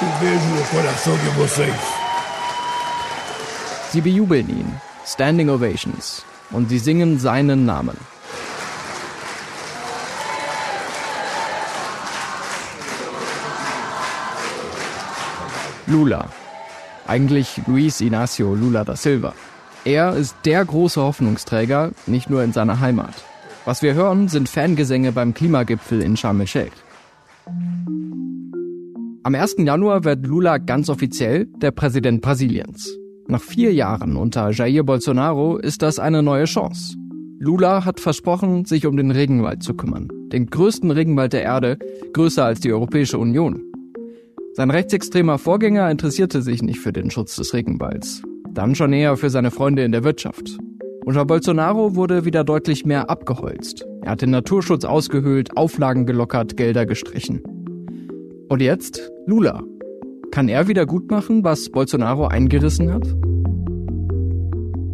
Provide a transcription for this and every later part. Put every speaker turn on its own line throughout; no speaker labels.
Um beijo no coração de vocês.
Sie bejubeln ihn, Standing Ovations, und sie singen seinen Namen. Lula. Eigentlich Luis Inácio Lula da Silva. Er ist der große Hoffnungsträger, nicht nur in seiner Heimat. Was wir hören, sind Fangesänge beim Klimagipfel in Sharm el-Sheikh. Am 1. Januar wird Lula ganz offiziell der Präsident Brasiliens. Nach vier Jahren unter Jair Bolsonaro ist das eine neue Chance. Lula hat versprochen, sich um den Regenwald zu kümmern. Den größten Regenwald der Erde, größer als die Europäische Union. Sein rechtsextremer Vorgänger interessierte sich nicht für den Schutz des Regenwalds. Dann schon eher für seine Freunde in der Wirtschaft. Unter Bolsonaro wurde wieder deutlich mehr abgeholzt. Er hat den Naturschutz ausgehöhlt, Auflagen gelockert, Gelder gestrichen. Und jetzt Lula. Kann er wieder gut machen, was Bolsonaro eingerissen hat?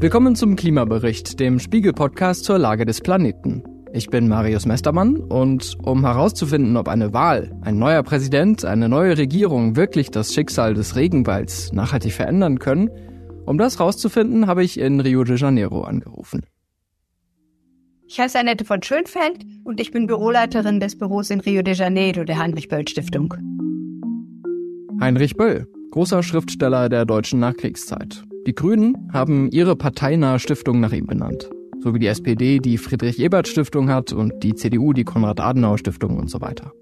Willkommen zum Klimabericht, dem Spiegel-Podcast zur Lage des Planeten. Ich bin Marius Mestermann und um herauszufinden, ob eine Wahl, ein neuer Präsident, eine neue Regierung wirklich das Schicksal des Regenwalds nachhaltig verändern können, um das herauszufinden, habe ich in Rio de Janeiro angerufen.
Ich heiße Annette von Schönfeld und ich bin Büroleiterin des Büros in Rio de Janeiro der Heinrich Böll Stiftung.
Heinrich Böll, großer Schriftsteller der deutschen Nachkriegszeit. Die Grünen haben ihre parteinahe Stiftung nach ihm benannt so wie die SPD die Friedrich-Ebert-Stiftung hat und die CDU die Konrad-Adenauer-Stiftung und so weiter.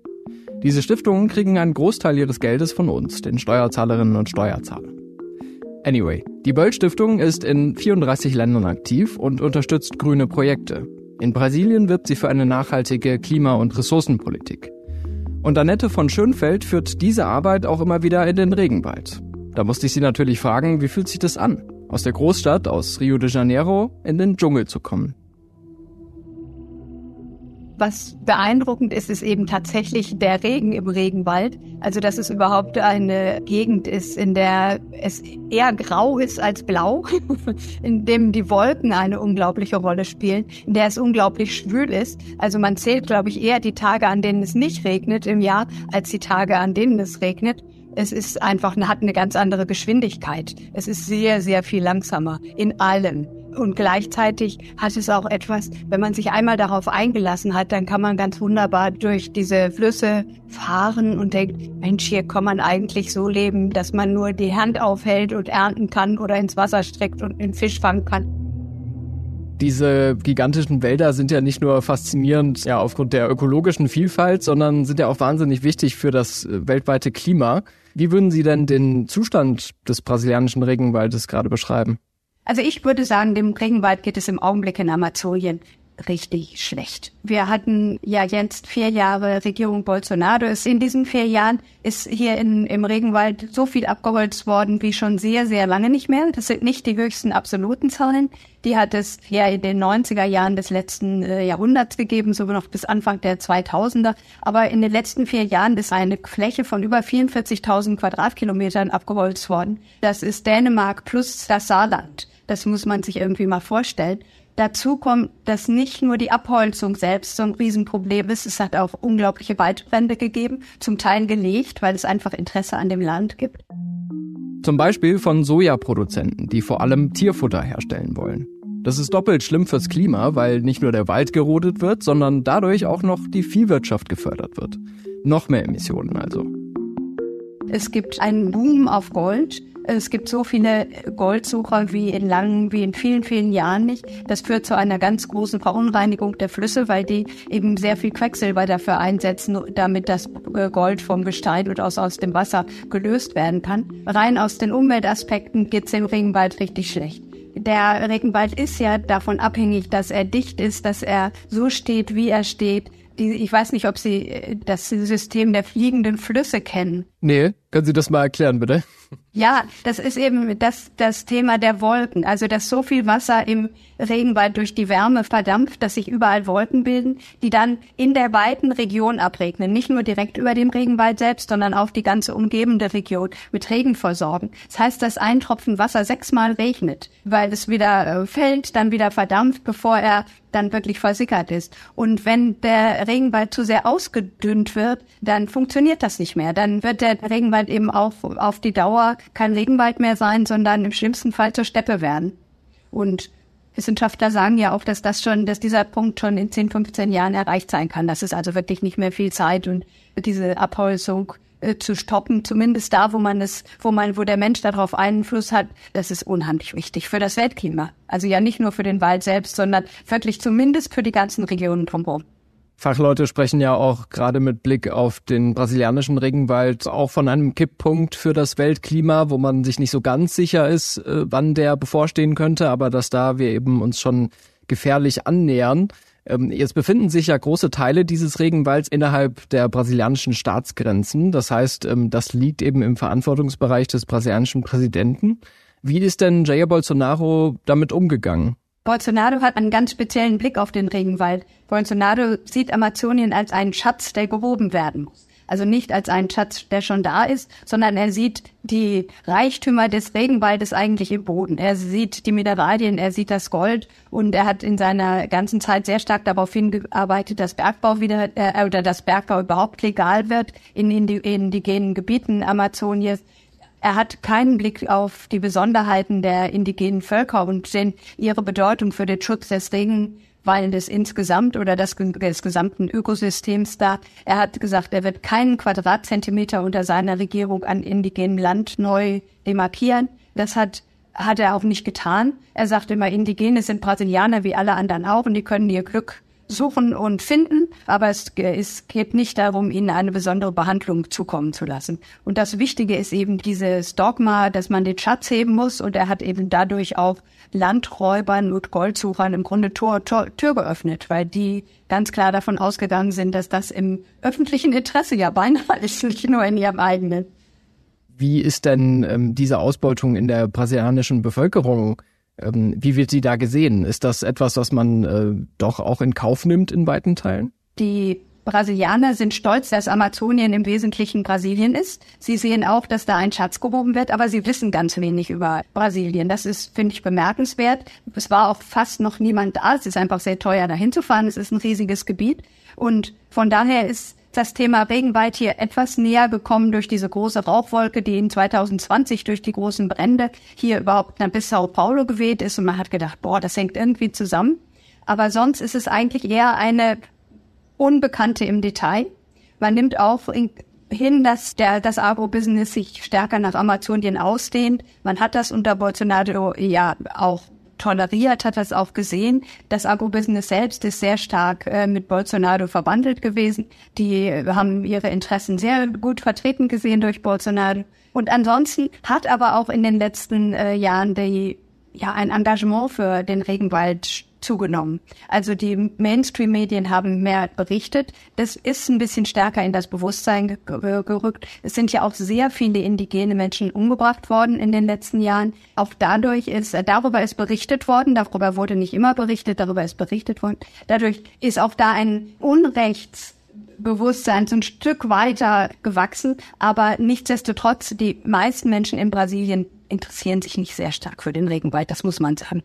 Diese Stiftungen kriegen einen Großteil ihres Geldes von uns, den Steuerzahlerinnen und Steuerzahlern. Anyway, die Böll-Stiftung ist in 34 Ländern aktiv und unterstützt grüne Projekte. In Brasilien wirbt sie für eine nachhaltige Klima- und Ressourcenpolitik. Und Annette von Schönfeld führt diese Arbeit auch immer wieder in den Regenwald. Da musste ich sie natürlich fragen, wie fühlt sich das an? aus der Großstadt, aus Rio de Janeiro, in den Dschungel zu kommen.
Was beeindruckend ist, ist eben tatsächlich der Regen im Regenwald. Also, dass es überhaupt eine Gegend ist, in der es eher grau ist als blau, in dem die Wolken eine unglaubliche Rolle spielen, in der es unglaublich schwül ist. Also, man zählt, glaube ich, eher die Tage, an denen es nicht regnet im Jahr, als die Tage, an denen es regnet. Es ist einfach, hat eine ganz andere Geschwindigkeit. Es ist sehr, sehr viel langsamer in allem. Und gleichzeitig hat es auch etwas, wenn man sich einmal darauf eingelassen hat, dann kann man ganz wunderbar durch diese Flüsse fahren und denkt, Mensch, hier kann man eigentlich so leben, dass man nur die Hand aufhält und ernten kann oder ins Wasser streckt und einen Fisch fangen kann.
Diese gigantischen Wälder sind ja nicht nur faszinierend ja, aufgrund der ökologischen Vielfalt, sondern sind ja auch wahnsinnig wichtig für das äh, weltweite Klima. Wie würden Sie denn den Zustand des brasilianischen Regenwaldes gerade beschreiben?
Also ich würde sagen, dem Regenwald geht es im Augenblick in Amazonien richtig schlecht. Wir hatten ja jetzt vier Jahre Regierung Bolsonaro. In diesen vier Jahren ist hier in, im Regenwald so viel abgeholzt worden wie schon sehr, sehr lange nicht mehr. Das sind nicht die höchsten absoluten Zahlen. Die hat es ja in den 90er Jahren des letzten äh, Jahrhunderts gegeben, sogar noch bis Anfang der 2000er. Aber in den letzten vier Jahren ist eine Fläche von über 44.000 Quadratkilometern abgeholzt worden. Das ist Dänemark plus das Saarland. Das muss man sich irgendwie mal vorstellen. Dazu kommt, dass nicht nur die Abholzung selbst so ein Riesenproblem ist, es hat auch unglaubliche Waldbrände gegeben, zum Teil gelegt, weil es einfach Interesse an dem Land gibt.
Zum Beispiel von Sojaproduzenten, die vor allem Tierfutter herstellen wollen. Das ist doppelt schlimm fürs Klima, weil nicht nur der Wald gerodet wird, sondern dadurch auch noch die Viehwirtschaft gefördert wird. Noch mehr Emissionen also.
Es gibt einen Boom auf Gold, es gibt so viele Goldsucher wie in langen, wie in vielen, vielen Jahren nicht. Das führt zu einer ganz großen Verunreinigung der Flüsse, weil die eben sehr viel Quecksilber dafür einsetzen, damit das äh, Gold vom Gestein und aus, aus dem Wasser gelöst werden kann. Rein aus den Umweltaspekten geht's dem Regenwald richtig schlecht. Der Regenwald ist ja davon abhängig, dass er dicht ist, dass er so steht, wie er steht, ich weiß nicht, ob Sie äh, das System der fliegenden Flüsse kennen.
Nee, können Sie das mal erklären, bitte?
Ja, das ist eben das, das Thema der Wolken. Also, dass so viel Wasser im Regenwald durch die Wärme verdampft, dass sich überall Wolken bilden, die dann in der weiten Region abregnen. Nicht nur direkt über dem Regenwald selbst, sondern auch die ganze umgebende Region mit Regen versorgen. Das heißt, dass ein Tropfen Wasser sechsmal regnet, weil es wieder äh, fällt, dann wieder verdampft, bevor er dann wirklich versickert ist. Und wenn der Regenwald zu sehr ausgedünnt wird, dann funktioniert das nicht mehr. Dann wird der der Regenwald eben auch auf die Dauer kein Regenwald mehr sein, sondern im schlimmsten Fall zur Steppe werden. Und Wissenschaftler sagen ja auch, dass das schon, dass dieser Punkt schon in 10, 15 Jahren erreicht sein kann. Das ist also wirklich nicht mehr viel Zeit und diese Abholzung äh, zu stoppen, zumindest da, wo man es, wo man, wo der Mensch darauf Einfluss hat, das ist unheimlich wichtig für das Weltklima. Also ja nicht nur für den Wald selbst, sondern wirklich zumindest für die ganzen Regionen drumherum.
Fachleute sprechen ja auch gerade mit Blick auf den brasilianischen Regenwald auch von einem Kipppunkt für das Weltklima, wo man sich nicht so ganz sicher ist, äh, wann der bevorstehen könnte, aber dass da wir eben uns schon gefährlich annähern. Ähm, jetzt befinden sich ja große Teile dieses Regenwalds innerhalb der brasilianischen Staatsgrenzen. Das heißt, ähm, das liegt eben im Verantwortungsbereich des brasilianischen Präsidenten. Wie ist denn Jair Bolsonaro damit umgegangen?
Bolsonaro hat einen ganz speziellen Blick auf den Regenwald. Bolsonaro sieht Amazonien als einen Schatz, der gehoben werden muss. Also nicht als einen Schatz, der schon da ist, sondern er sieht die Reichtümer des Regenwaldes eigentlich im Boden. Er sieht die Mineralien, er sieht das Gold und er hat in seiner ganzen Zeit sehr stark darauf hingearbeitet, dass Bergbau wieder äh, oder dass Bergbau überhaupt legal wird in, in die indigenen Gebieten Amazoniens. Er hat keinen Blick auf die Besonderheiten der indigenen Völker und den, ihre Bedeutung für den Schutz des Regenwaldes insgesamt oder des, des gesamten Ökosystems da. Er hat gesagt, er wird keinen Quadratzentimeter unter seiner Regierung an indigenem Land neu demarkieren. Das hat hat er auch nicht getan. Er sagt immer, Indigene sind Brasilianer wie alle anderen auch und die können ihr Glück suchen und finden, aber es, es geht nicht darum, ihnen eine besondere Behandlung zukommen zu lassen. Und das Wichtige ist eben dieses Dogma, dass man den Schatz heben muss und er hat eben dadurch auch Landräubern und Goldsuchern im Grunde Tor, Tor, Tür geöffnet, weil die ganz klar davon ausgegangen sind, dass das im öffentlichen Interesse ja beinahe ist, nicht nur in ihrem eigenen.
Wie ist denn ähm, diese Ausbeutung in der brasilianischen Bevölkerung ähm, wie wird sie da gesehen? Ist das etwas, was man äh, doch auch in Kauf nimmt in weiten Teilen?
Die Brasilianer sind stolz, dass Amazonien im Wesentlichen Brasilien ist. Sie sehen auch, dass da ein Schatz gehoben wird, aber sie wissen ganz wenig über Brasilien. Das ist, finde ich, bemerkenswert. Es war auch fast noch niemand da. Es ist einfach sehr teuer, dahin zu fahren. Es ist ein riesiges Gebiet. Und von daher ist das Thema Regenwald hier etwas näher gekommen durch diese große Rauchwolke, die in 2020 durch die großen Brände hier überhaupt bis Sao Paulo geweht ist. Und man hat gedacht, boah, das hängt irgendwie zusammen. Aber sonst ist es eigentlich eher eine Unbekannte im Detail. Man nimmt auch in, hin, dass der, das Agrobusiness sich stärker nach Amazonien ausdehnt. Man hat das unter Bolsonaro ja auch toleriert, hat das auch gesehen. Das Agrobusiness selbst ist sehr stark äh, mit Bolsonaro verbandelt gewesen. Die haben ihre Interessen sehr gut vertreten gesehen durch Bolsonaro. Und ansonsten hat aber auch in den letzten äh, Jahren die, ja, ein Engagement für den Regenwald zugenommen. Also die Mainstream-Medien haben mehr berichtet. Das ist ein bisschen stärker in das Bewusstsein gerückt. Es sind ja auch sehr viele indigene Menschen umgebracht worden in den letzten Jahren. Auch dadurch ist, darüber ist berichtet worden, darüber wurde nicht immer berichtet, darüber ist berichtet worden. Dadurch ist auch da ein Unrechtsbewusstsein so ein Stück weiter gewachsen, aber nichtsdestotrotz, die meisten Menschen in Brasilien interessieren sich nicht sehr stark für den Regenwald, das muss man sagen.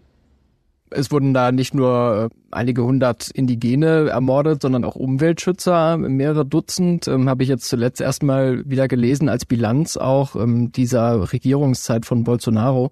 Es wurden da nicht nur äh, einige hundert Indigene ermordet, sondern auch Umweltschützer, mehrere Dutzend, ähm, habe ich jetzt zuletzt erstmal wieder gelesen als Bilanz auch ähm, dieser Regierungszeit von Bolsonaro.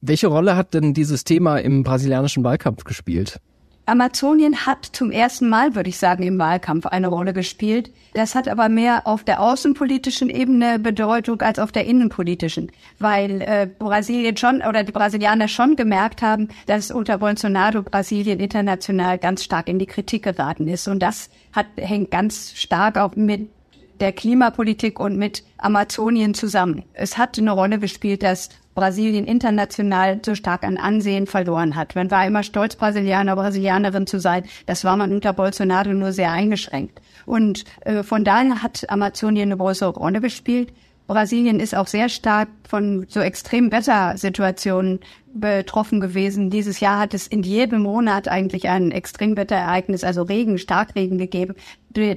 Welche Rolle hat denn dieses Thema im brasilianischen Wahlkampf gespielt?
Amazonien hat zum ersten Mal, würde ich sagen, im Wahlkampf eine Rolle gespielt. Das hat aber mehr auf der außenpolitischen Ebene Bedeutung als auf der innenpolitischen, weil äh, Brasilien schon oder die Brasilianer schon gemerkt haben, dass unter Bolsonaro Brasilien international ganz stark in die Kritik geraten ist. Und das hat, hängt ganz stark auch mit der Klimapolitik und mit Amazonien zusammen. Es hat eine Rolle gespielt, dass Brasilien international so stark an Ansehen verloren hat. Man war immer stolz, Brasilianer, Brasilianerin zu sein. Das war man unter Bolsonaro nur sehr eingeschränkt. Und äh, von daher hat Amazonien eine große Rolle gespielt. Brasilien ist auch sehr stark von so extremen Wettersituationen betroffen gewesen. Dieses Jahr hat es in jedem Monat eigentlich ein Extremwetterereignis, also Regen, Starkregen gegeben,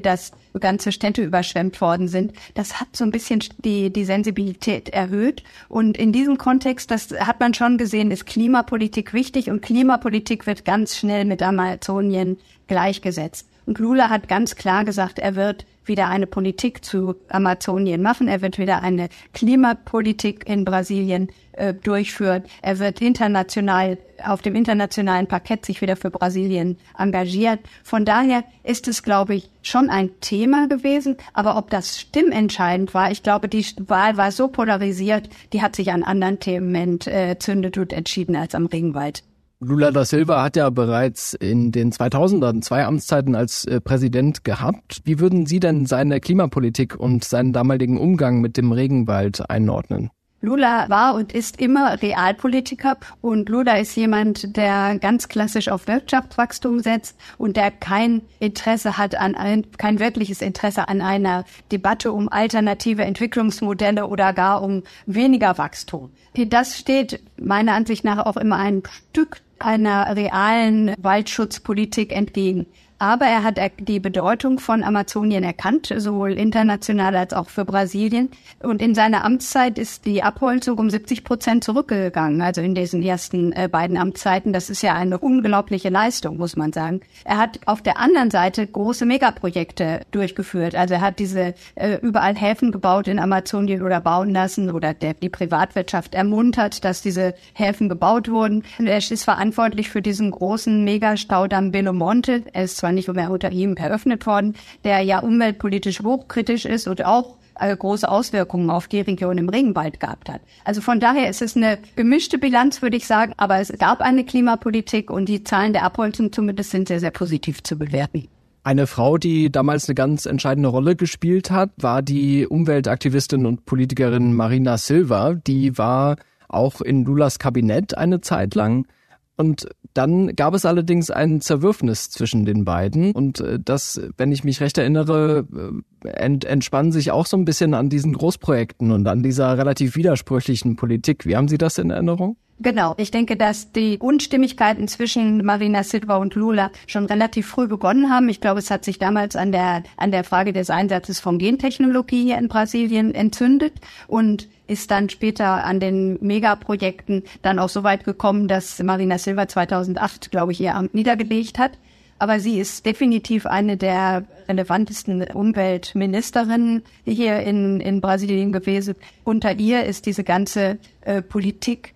dass ganze Städte überschwemmt worden sind. Das hat so ein bisschen die, die Sensibilität erhöht. Und in diesem Kontext, das hat man schon gesehen, ist Klimapolitik wichtig und Klimapolitik wird ganz schnell mit Amazonien gleichgesetzt. Und Lula hat ganz klar gesagt, er wird wieder eine Politik zu Amazonien machen. Er wird wieder eine Klimapolitik in Brasilien äh, durchführen. Er wird international auf dem internationalen Parkett sich wieder für Brasilien engagieren. Von daher ist es, glaube ich, schon ein Thema gewesen. Aber ob das stimmentscheidend war, ich glaube, die Wahl war so polarisiert, die hat sich an anderen Themen entzündet und entschieden als am Regenwald.
Lula da Silva hat ja bereits in den 2000ern zwei Amtszeiten als äh, Präsident gehabt. Wie würden Sie denn seine Klimapolitik und seinen damaligen Umgang mit dem Regenwald einordnen?
Lula war und ist immer Realpolitiker und Lula ist jemand, der ganz klassisch auf Wirtschaftswachstum setzt und der kein Interesse hat an ein, kein wirkliches Interesse an einer Debatte um alternative Entwicklungsmodelle oder gar um weniger Wachstum. Das steht meiner Ansicht nach auch immer ein Stück einer realen Waldschutzpolitik entgegen. Aber er hat die Bedeutung von Amazonien erkannt, sowohl international als auch für Brasilien. Und in seiner Amtszeit ist die Abholzung um 70 Prozent zurückgegangen, also in diesen ersten äh, beiden Amtszeiten. Das ist ja eine unglaubliche Leistung, muss man sagen. Er hat auf der anderen Seite große Megaprojekte durchgeführt. Also er hat diese äh, überall Häfen gebaut in Amazonien oder bauen lassen oder der, die Privatwirtschaft ermuntert, dass diese Häfen gebaut wurden. Er ist verantwortlich für diesen großen Megastaudamm Belo Monte. Er ist zwar nicht mehr unter ihm eröffnet worden, der ja umweltpolitisch hochkritisch ist und auch äh, große Auswirkungen auf die Region im Regenwald gehabt hat. Also von daher ist es eine gemischte Bilanz, würde ich sagen, aber es gab eine Klimapolitik und die Zahlen der Abholzung zumindest sind sehr, sehr positiv zu bewerten.
Eine Frau, die damals eine ganz entscheidende Rolle gespielt hat, war die Umweltaktivistin und Politikerin Marina Silva. Die war auch in Lulas Kabinett eine Zeit lang. Und dann gab es allerdings ein Zerwürfnis zwischen den beiden und äh, das, wenn ich mich recht erinnere, äh, ent, entspann sich auch so ein bisschen an diesen Großprojekten und an dieser relativ widersprüchlichen Politik. Wie haben Sie das in Erinnerung?
Genau. Ich denke, dass die Unstimmigkeiten zwischen Marina Silva und Lula schon relativ früh begonnen haben. Ich glaube, es hat sich damals an der, an der Frage des Einsatzes von Gentechnologie hier in Brasilien entzündet und ist dann später an den Megaprojekten dann auch so weit gekommen, dass Marina Silva 2008, glaube ich, ihr Amt niedergelegt hat. Aber sie ist definitiv eine der relevantesten Umweltministerinnen hier in, in Brasilien gewesen. Unter ihr ist diese ganze äh, Politik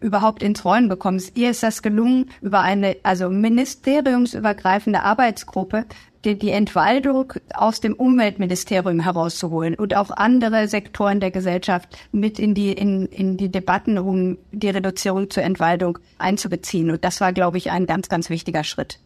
überhaupt ins Rollen bekommen. Ihr ist das gelungen, über eine also ministeriumsübergreifende Arbeitsgruppe die, die Entwaldung aus dem Umweltministerium herauszuholen und auch andere Sektoren der Gesellschaft mit in die, in, in die Debatten um die Reduzierung zur Entwaldung einzubeziehen. Und das war, glaube ich, ein ganz, ganz wichtiger Schritt.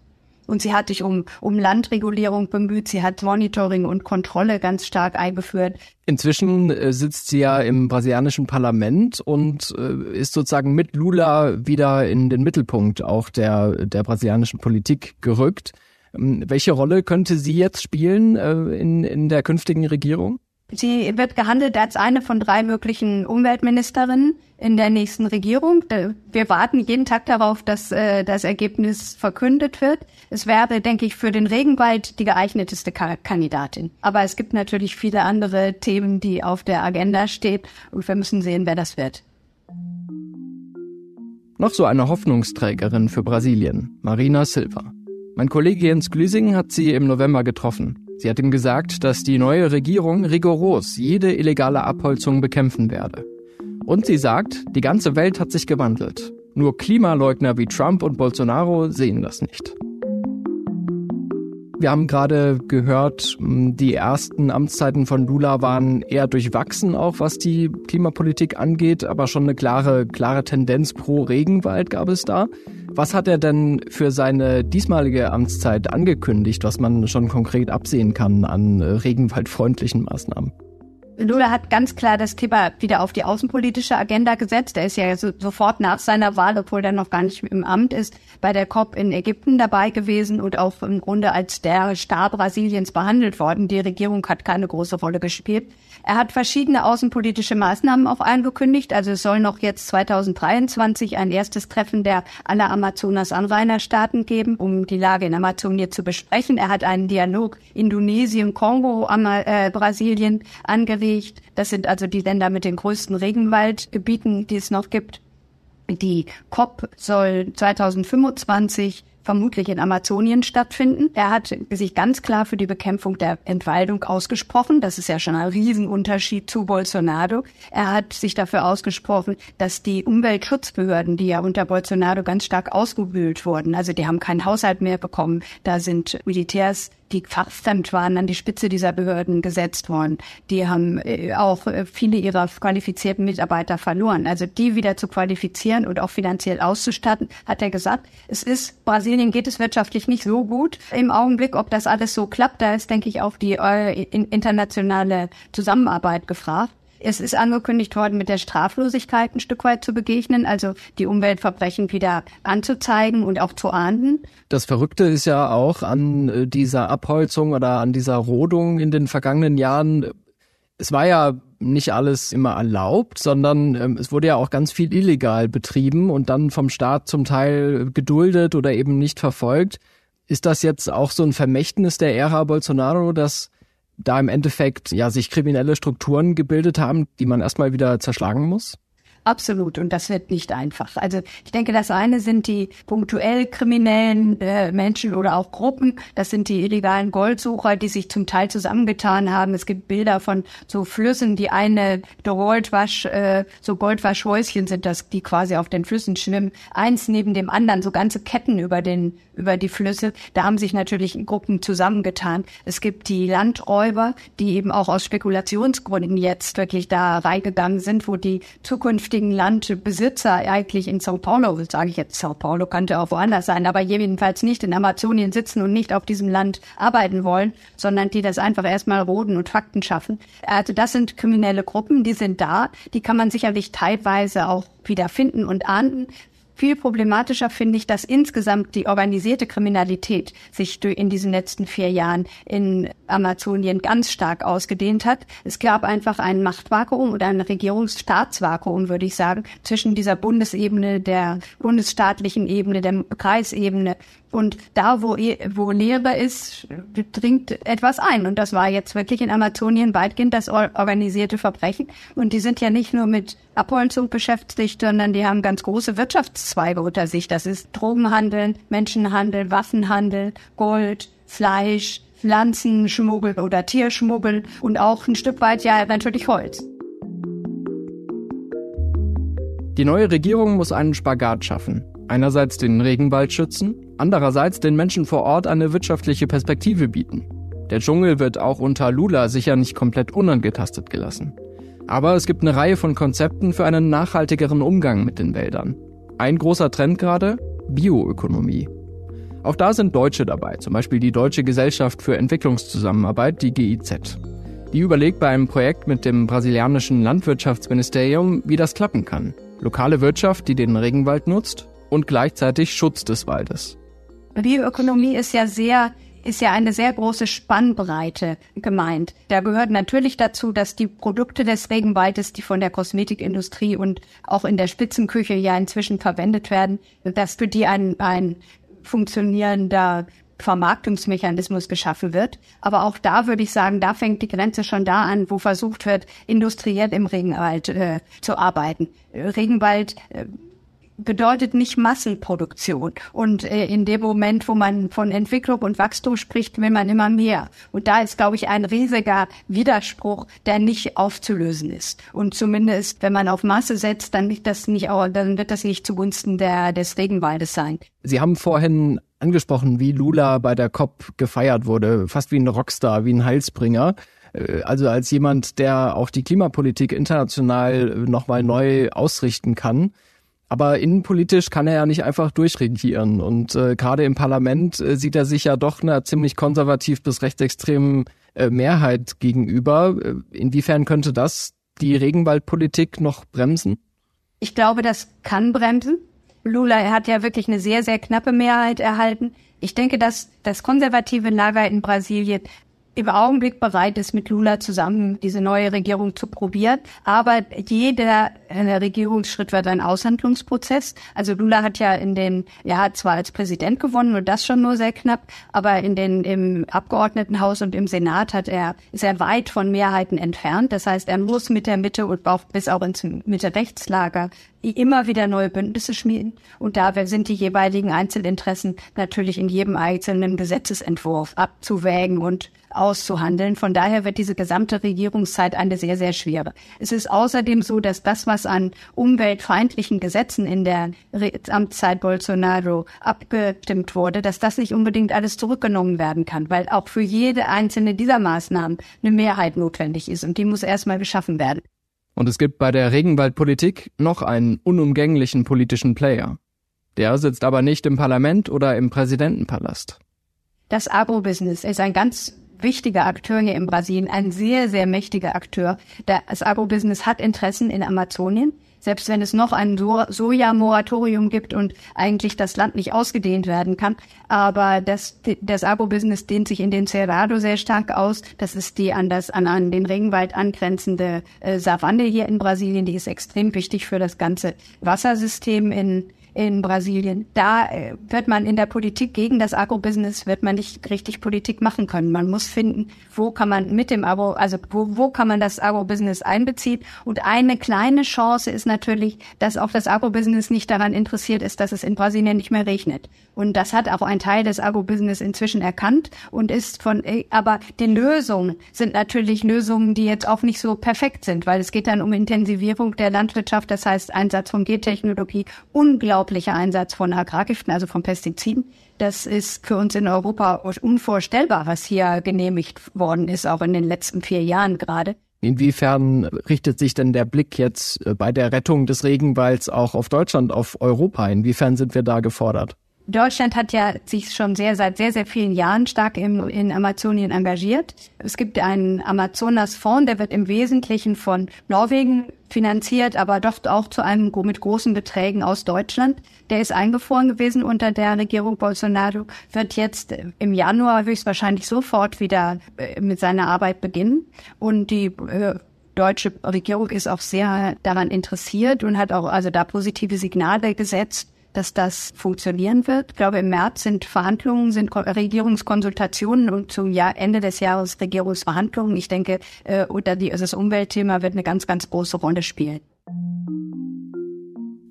Und sie hat sich um, um Landregulierung bemüht. Sie hat Monitoring und Kontrolle ganz stark eingeführt.
Inzwischen äh, sitzt sie ja im brasilianischen Parlament und äh, ist sozusagen mit Lula wieder in den Mittelpunkt auch der, der brasilianischen Politik gerückt. Ähm, welche Rolle könnte sie jetzt spielen äh, in, in der künftigen Regierung?
Sie wird gehandelt als eine von drei möglichen Umweltministerinnen in der nächsten Regierung. Wir warten jeden Tag darauf, dass äh, das Ergebnis verkündet wird. Es wäre, denke ich, für den Regenwald die geeigneteste Kandidatin. Aber es gibt natürlich viele andere Themen, die auf der Agenda stehen und wir müssen sehen, wer das wird.
Noch so eine Hoffnungsträgerin für Brasilien, Marina Silva. Mein Kollege Jens Glüsing hat sie im November getroffen. Sie hat ihm gesagt, dass die neue Regierung rigoros jede illegale Abholzung bekämpfen werde. Und sie sagt, die ganze Welt hat sich gewandelt. Nur Klimaleugner wie Trump und Bolsonaro sehen das nicht. Wir haben gerade gehört, die ersten Amtszeiten von Lula waren eher durchwachsen, auch was die Klimapolitik angeht, aber schon eine klare, klare Tendenz pro Regenwald gab es da. Was hat er denn für seine diesmalige Amtszeit angekündigt, was man schon konkret absehen kann an regenwaldfreundlichen Maßnahmen?
Lula hat ganz klar das Thema wieder auf die außenpolitische Agenda gesetzt. Er ist ja so, sofort nach seiner Wahl, obwohl er noch gar nicht im Amt ist, bei der COP in Ägypten dabei gewesen und auch im Grunde als der Star Brasiliens behandelt worden. Die Regierung hat keine große Rolle gespielt. Er hat verschiedene außenpolitische Maßnahmen auch angekündigt. Also es soll noch jetzt 2023 ein erstes Treffen der aller Amazonas-Anrainerstaaten geben, um die Lage in Amazonien zu besprechen. Er hat einen Dialog Indonesien, Kongo, äh, Brasilien angeregt. Das sind also die Länder mit den größten Regenwaldgebieten, die es noch gibt. Die COP soll 2025 vermutlich in Amazonien stattfinden. Er hat sich ganz klar für die Bekämpfung der Entwaldung ausgesprochen. Das ist ja schon ein Riesenunterschied zu Bolsonaro. Er hat sich dafür ausgesprochen, dass die Umweltschutzbehörden, die ja unter Bolsonaro ganz stark ausgebühlt wurden, also die haben keinen Haushalt mehr bekommen, da sind Militärs die fachfremd waren, an die Spitze dieser Behörden gesetzt worden. Die haben äh, auch äh, viele ihrer qualifizierten Mitarbeiter verloren. Also die wieder zu qualifizieren und auch finanziell auszustatten, hat er gesagt. Es ist, Brasilien geht es wirtschaftlich nicht so gut im Augenblick. Ob das alles so klappt, da ist, denke ich, auch die äh, internationale Zusammenarbeit gefragt. Es ist angekündigt worden, mit der Straflosigkeit ein Stück weit zu begegnen, also die Umweltverbrechen wieder anzuzeigen und auch zu ahnden.
Das Verrückte ist ja auch an äh, dieser Abholzung oder an dieser Rodung in den vergangenen Jahren. Es war ja nicht alles immer erlaubt, sondern ähm, es wurde ja auch ganz viel illegal betrieben und dann vom Staat zum Teil geduldet oder eben nicht verfolgt. Ist das jetzt auch so ein Vermächtnis der Ära Bolsonaro, dass da im Endeffekt ja sich kriminelle Strukturen gebildet haben, die man erstmal wieder zerschlagen muss?
Absolut. Und das wird nicht einfach. Also ich denke, das eine sind die punktuell kriminellen äh, Menschen oder auch Gruppen. Das sind die illegalen Goldsucher, die sich zum Teil zusammengetan haben. Es gibt Bilder von so Flüssen, die eine Goldwasch, äh, so Goldwaschhäuschen sind das, die quasi auf den Flüssen schwimmen. Eins neben dem anderen, so ganze Ketten über den, über die Flüsse. Da haben sich natürlich Gruppen zusammengetan. Es gibt die Landräuber, die eben auch aus Spekulationsgründen jetzt wirklich da reingegangen sind, wo die Zukunft künftigen Landbesitzer eigentlich in Sao Paulo, sage ich jetzt, Sao Paulo könnte auch woanders sein, aber jedenfalls nicht in Amazonien sitzen und nicht auf diesem Land arbeiten wollen, sondern die das einfach erstmal roden und Fakten schaffen. Also das sind kriminelle Gruppen, die sind da, die kann man sicherlich teilweise auch wieder finden und ahnden. Viel problematischer finde ich, dass insgesamt die organisierte Kriminalität sich in diesen letzten vier Jahren in Amazonien ganz stark ausgedehnt hat. Es gab einfach ein Machtvakuum oder ein Regierungsstaatsvakuum, würde ich sagen, zwischen dieser Bundesebene, der bundesstaatlichen Ebene, der Kreisebene und da, wo, wo Lehre ist, dringt etwas ein. Und das war jetzt wirklich in Amazonien weitgehend das organisierte Verbrechen. Und die sind ja nicht nur mit Abholzung beschäftigt, sondern die haben ganz große Wirtschaftszweige unter sich. Das ist Drogenhandel, Menschenhandel, Waffenhandel, Gold, Fleisch, Pflanzenschmuggel oder Tierschmuggel und auch ein Stück weit ja natürlich Holz.
Die neue Regierung muss einen Spagat schaffen. Einerseits den Regenwald schützen, andererseits den Menschen vor Ort eine wirtschaftliche Perspektive bieten. Der Dschungel wird auch unter Lula sicher nicht komplett unangetastet gelassen. Aber es gibt eine Reihe von Konzepten für einen nachhaltigeren Umgang mit den Wäldern. Ein großer Trend gerade? Bioökonomie. Auch da sind Deutsche dabei, zum Beispiel die Deutsche Gesellschaft für Entwicklungszusammenarbeit, die GIZ. Die überlegt bei einem Projekt mit dem brasilianischen Landwirtschaftsministerium, wie das klappen kann. Lokale Wirtschaft, die den Regenwald nutzt und gleichzeitig Schutz des Waldes.
Bioökonomie ist ja sehr ist ja eine sehr große Spannbreite gemeint. Da gehört natürlich dazu, dass die Produkte des Regenwaldes, die von der Kosmetikindustrie und auch in der Spitzenküche ja inzwischen verwendet werden, dass für die ein, ein funktionierender Vermarktungsmechanismus geschaffen wird. Aber auch da würde ich sagen, da fängt die Grenze schon da an, wo versucht wird, industriell im Regenwald äh, zu arbeiten. Regenwald äh, bedeutet nicht Massenproduktion. Und äh, in dem Moment, wo man von Entwicklung und Wachstum spricht, will man immer mehr. Und da ist, glaube ich, ein riesiger Widerspruch, der nicht aufzulösen ist. Und zumindest, wenn man auf Masse setzt, dann wird das nicht, dann wird das nicht zugunsten der, des Regenwaldes sein.
Sie haben vorhin angesprochen, wie Lula bei der COP gefeiert wurde, fast wie ein Rockstar, wie ein Heilsbringer äh, also als jemand, der auch die Klimapolitik international nochmal neu ausrichten kann. Aber innenpolitisch kann er ja nicht einfach durchregieren. Und äh, gerade im Parlament äh, sieht er sich ja doch einer ziemlich konservativ bis rechtsextremen äh, Mehrheit gegenüber. Äh, inwiefern könnte das die Regenwaldpolitik noch bremsen?
Ich glaube, das kann bremsen. Lula er hat ja wirklich eine sehr, sehr knappe Mehrheit erhalten. Ich denke, dass das konservative Lager in Brasilien im Augenblick bereit ist, mit Lula zusammen diese neue Regierung zu probieren. Aber jeder äh, Regierungsschritt wird ein Aushandlungsprozess. Also Lula hat ja in den, hat zwar als Präsident gewonnen und das schon nur sehr knapp, aber in den, im Abgeordnetenhaus und im Senat hat er, sehr weit von Mehrheiten entfernt. Das heißt, er muss mit der Mitte und auch bis auch ins Mitte-Rechtslager immer wieder neue Bündnisse schmieden. Und da sind die jeweiligen Einzelinteressen natürlich in jedem einzelnen Gesetzesentwurf abzuwägen und auszuhandeln. Von daher wird diese gesamte Regierungszeit eine sehr, sehr schwere. Es ist außerdem so, dass das, was an umweltfeindlichen Gesetzen in der Amtszeit Bolsonaro abgestimmt wurde, dass das nicht unbedingt alles zurückgenommen werden kann, weil auch für jede einzelne dieser Maßnahmen eine Mehrheit notwendig ist und die muss erstmal geschaffen werden.
Und es gibt bei der Regenwaldpolitik noch einen unumgänglichen politischen Player. Der sitzt aber nicht im Parlament oder im Präsidentenpalast.
Das Agrobusiness ist ein ganz wichtiger Akteur hier in Brasilien, ein sehr, sehr mächtiger Akteur. Das Agrobusiness hat Interessen in Amazonien. Selbst wenn es noch ein so Soja-Moratorium gibt und eigentlich das Land nicht ausgedehnt werden kann. Aber das, das Agrobusiness dehnt sich in den Cerrado sehr stark aus. Das ist die an, das, an, an den Regenwald angrenzende äh, Savanne hier in Brasilien. Die ist extrem wichtig für das ganze Wassersystem in, in Brasilien. Da äh, wird man in der Politik gegen das Agrobusiness wird man nicht richtig Politik machen können. Man muss finden, wo kann man mit dem Agro, also wo, wo kann man das Agrobusiness einbeziehen. Und eine kleine Chance ist natürlich, dass auch das Agrobusiness nicht daran interessiert ist, dass es in Brasilien nicht mehr regnet. Und das hat auch ein Teil des Agrobusiness inzwischen erkannt und ist von, äh, aber die Lösungen sind natürlich Lösungen, die jetzt auch nicht so perfekt sind, weil es geht dann um Intensivierung der Landwirtschaft, das heißt Einsatz von Gentechnologie, unglaublich unglaublicher Einsatz von Agrargiften, also von Pestiziden. Das ist für uns in Europa unvorstellbar, was hier genehmigt worden ist, auch in den letzten vier Jahren gerade.
Inwiefern richtet sich denn der Blick jetzt äh, bei der Rettung des Regenwalds auch auf Deutschland, auf Europa? Inwiefern sind wir da gefordert?
Deutschland hat ja sich schon sehr seit sehr, sehr vielen Jahren stark im, in Amazonien engagiert. Es gibt einen Amazonas-Fonds, der wird im Wesentlichen von Norwegen finanziert, aber doch auch zu einem mit großen Beträgen aus Deutschland. Der ist eingefroren gewesen unter der Regierung Bolsonaro, wird jetzt im Januar höchstwahrscheinlich sofort wieder äh, mit seiner Arbeit beginnen. Und die äh, deutsche Regierung ist auch sehr daran interessiert und hat auch also da positive Signale gesetzt dass das funktionieren wird. Ich glaube, im März sind Verhandlungen, sind Regierungskonsultationen und zum Jahr, Ende des Jahres Regierungsverhandlungen. Ich denke, äh, oder die, also das Umweltthema wird eine ganz, ganz große Rolle spielen.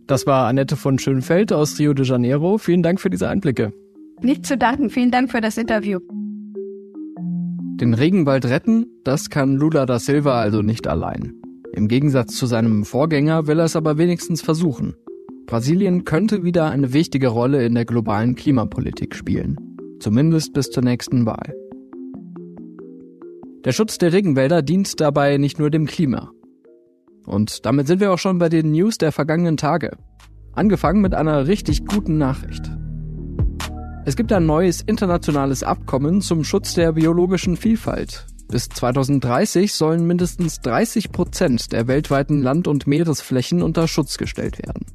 Das war Annette von Schönfeld aus Rio de Janeiro. Vielen Dank für diese Einblicke.
Nicht zu danken. Vielen Dank für das Interview.
Den Regenwald retten, das kann Lula da Silva also nicht allein. Im Gegensatz zu seinem Vorgänger will er es aber wenigstens versuchen. Brasilien könnte wieder eine wichtige Rolle in der globalen Klimapolitik spielen. Zumindest bis zur nächsten Wahl. Der Schutz der Regenwälder dient dabei nicht nur dem Klima. Und damit sind wir auch schon bei den News der vergangenen Tage. Angefangen mit einer richtig guten Nachricht. Es gibt ein neues internationales Abkommen zum Schutz der biologischen Vielfalt. Bis 2030 sollen mindestens 30 Prozent der weltweiten Land- und Meeresflächen unter Schutz gestellt werden.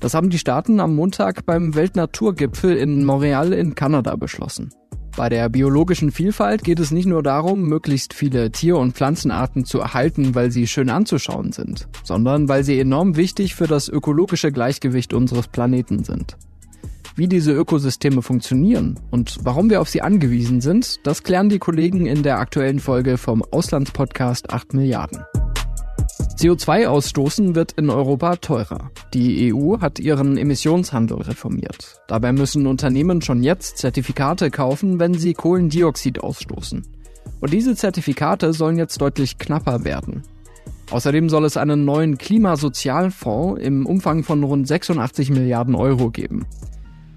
Das haben die Staaten am Montag beim Weltnaturgipfel in Montreal in Kanada beschlossen. Bei der biologischen Vielfalt geht es nicht nur darum, möglichst viele Tier- und Pflanzenarten zu erhalten, weil sie schön anzuschauen sind, sondern weil sie enorm wichtig für das ökologische Gleichgewicht unseres Planeten sind. Wie diese Ökosysteme funktionieren und warum wir auf sie angewiesen sind, das klären die Kollegen in der aktuellen Folge vom Auslandspodcast 8 Milliarden. CO2-Ausstoßen wird in Europa teurer. Die EU hat ihren Emissionshandel reformiert. Dabei müssen Unternehmen schon jetzt Zertifikate kaufen, wenn sie Kohlendioxid ausstoßen. Und diese Zertifikate sollen jetzt deutlich knapper werden. Außerdem soll es einen neuen Klimasozialfonds im Umfang von rund 86 Milliarden Euro geben.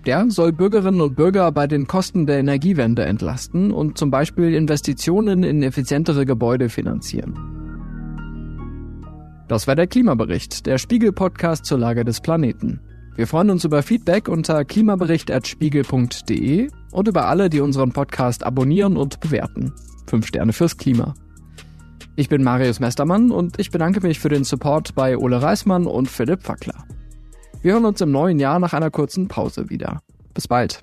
Der soll Bürgerinnen und Bürger bei den Kosten der Energiewende entlasten und zum Beispiel Investitionen in effizientere Gebäude finanzieren. Das war der Klimabericht, der Spiegel-Podcast zur Lage des Planeten. Wir freuen uns über Feedback unter klimabericht.spiegel.de und über alle, die unseren Podcast abonnieren und bewerten. Fünf Sterne fürs Klima. Ich bin Marius Mestermann und ich bedanke mich für den Support bei Ole Reismann und Philipp Fackler. Wir hören uns im neuen Jahr nach einer kurzen Pause wieder. Bis bald.